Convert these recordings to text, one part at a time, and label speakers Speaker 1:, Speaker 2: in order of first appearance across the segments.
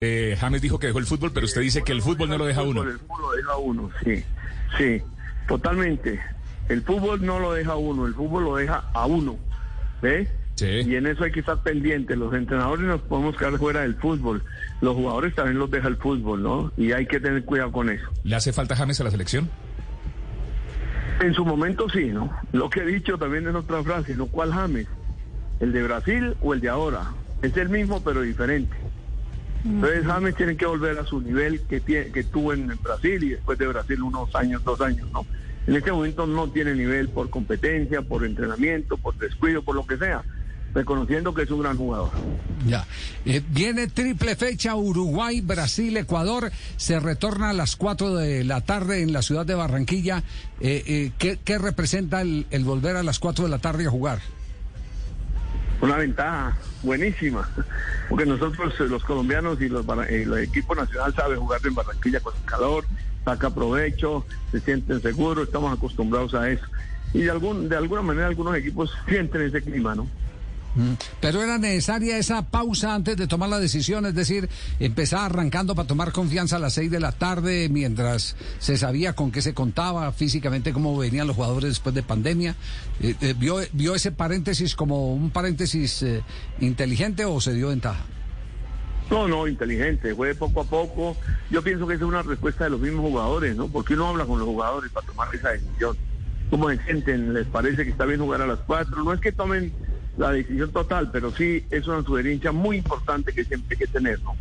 Speaker 1: Eh, James dijo que dejó el fútbol, pero usted dice que el fútbol no lo deja uno.
Speaker 2: El fútbol lo deja uno, sí, sí, totalmente. El fútbol no lo deja uno, el fútbol lo deja a uno, ¿ves?
Speaker 1: Sí.
Speaker 2: Y en eso hay que estar pendientes. Los entrenadores nos podemos quedar fuera del fútbol. Los jugadores también los deja el fútbol, ¿no? Y hay que tener cuidado con eso.
Speaker 1: ¿Le hace falta James a la selección?
Speaker 2: En su momento sí, ¿no? Lo que he dicho también en otra frase, ¿no? ¿Cuál James? ¿El de Brasil o el de ahora? Es el mismo pero diferente. Entonces James tiene que volver a su nivel que, tiene, que tuvo en Brasil y después de Brasil unos años, dos años, ¿no? En este momento no tiene nivel por competencia, por entrenamiento, por descuido, por lo que sea, reconociendo que es un gran jugador.
Speaker 3: Ya. Eh, viene triple fecha Uruguay, Brasil, Ecuador. Se retorna a las 4 de la tarde en la ciudad de Barranquilla. Eh, eh, ¿qué, representa el, el volver a las 4 de la tarde a jugar?
Speaker 2: Una ventaja buenísima, porque nosotros eh, los colombianos y los, eh, el equipo nacional sabe jugar en Barranquilla con el calor, saca provecho, se sienten seguros, estamos acostumbrados a eso. Y de, algún, de alguna manera algunos equipos sienten ese clima, ¿no?
Speaker 3: Pero era necesaria esa pausa antes de tomar la decisión, es decir, empezar arrancando para tomar confianza a las 6 de la tarde mientras se sabía con qué se contaba físicamente, cómo venían los jugadores después de pandemia. Eh, eh, ¿vio, ¿Vio ese paréntesis como un paréntesis eh, inteligente o se dio ventaja?
Speaker 2: No, no, inteligente, fue poco a poco. Yo pienso que esa es una respuesta de los mismos jugadores, ¿no? Porque uno habla con los jugadores para tomar esa decisión. ¿Cómo se sienten? ¿Les parece que está bien jugar a las cuatro? No es que tomen la decisión total, pero sí es una sugerencia muy importante que siempre hay que tener, ¿no?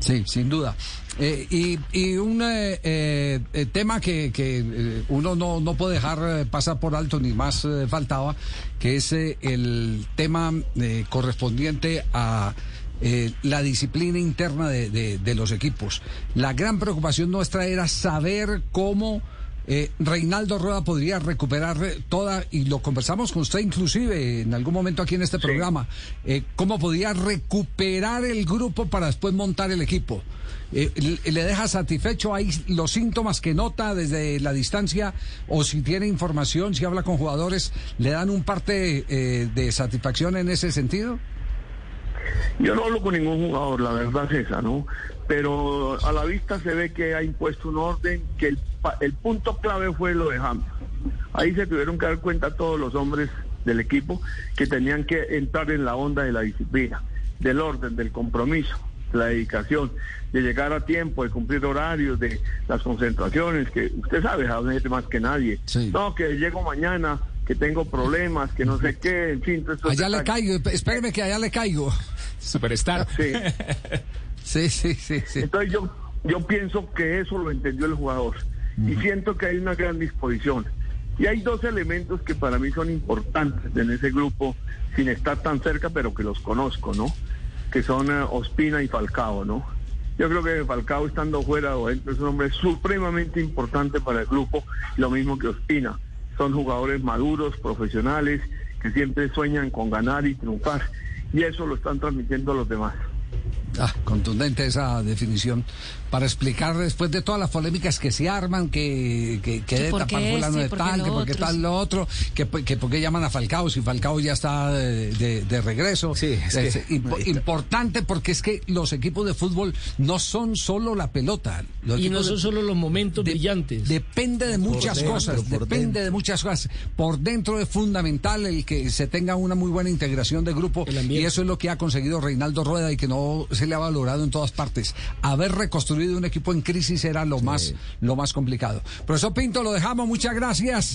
Speaker 3: Sí, sin duda. Eh, y, y un eh, eh, tema que, que eh, uno no, no puede dejar pasar por alto ni más faltaba, que es el tema correspondiente a la disciplina interna de, de- de los equipos. La gran preocupación nuestra era saber cómo eh, Reinaldo Rueda podría recuperar eh, toda, y lo conversamos con usted inclusive en algún momento aquí en este programa, eh, cómo podía recuperar el grupo para después montar el equipo. Eh, le- ¿Le deja satisfecho ahí los síntomas que nota desde la distancia o si tiene información, si habla con jugadores, le dan un parte eh, de satisfacción en ese sentido?
Speaker 2: Yo no hablo con ningún jugador, la verdad es esa, ¿no? Pero a la vista se ve que ha impuesto un orden, que el, el punto clave fue lo de James. Ahí se tuvieron que dar cuenta todos los hombres del equipo que tenían que entrar en la onda de la disciplina, del orden, del compromiso, la dedicación, de llegar a tiempo, de cumplir horarios, de las concentraciones, que usted sabe, James, más que nadie.
Speaker 3: Sí.
Speaker 2: No, que llego mañana, que tengo problemas, que no sé qué, en fin.
Speaker 3: Allá le caigo, espéreme que allá le caigo.
Speaker 1: Superstar.
Speaker 2: Sí.
Speaker 3: Sí, sí, sí, sí.
Speaker 2: Entonces yo, yo pienso que eso lo entendió el jugador y siento que hay una gran disposición. Y hay dos elementos que para mí son importantes en ese grupo, sin estar tan cerca, pero que los conozco, ¿no? Que son eh, Ospina y Falcao, ¿no? Yo creo que Falcao estando fuera o dentro es un hombre supremamente importante para el grupo, lo mismo que Ospina. Son jugadores maduros, profesionales, que siempre sueñan con ganar y triunfar. Y eso lo están transmitiendo a los demás.
Speaker 3: Ah, contundente esa definición. Para explicar después de todas las polémicas que se arman, que, que, que
Speaker 4: Que
Speaker 3: de
Speaker 4: por
Speaker 3: tapar
Speaker 4: qué
Speaker 3: fulano
Speaker 4: este,
Speaker 3: de
Speaker 4: por qué
Speaker 3: tal, que porque
Speaker 4: otro,
Speaker 3: tal lo otro, que, por- que por qué llaman a Falcao si Falcao ya está de, de- de regreso.
Speaker 1: Sí, es que-
Speaker 3: Es impo- importante porque es que los equipos de fútbol no son solo la pelota. Los
Speaker 5: Y no son
Speaker 3: de-
Speaker 5: solo los momentos
Speaker 3: de-
Speaker 5: brillantes.
Speaker 3: Depende de muchas
Speaker 5: dentro,
Speaker 3: cosas,
Speaker 5: por
Speaker 3: depende
Speaker 5: dentro.
Speaker 3: de muchas cosas. Por dentro es fundamental el que se tenga una muy buena integración de grupo y eso es lo que ha conseguido Reinaldo Rueda y que no se le ha valorado en todas partes. Haber reconstruido un equipo en crisis era lo más lo más complicado. Profesor Pinto, lo dejamos, muchas gracias.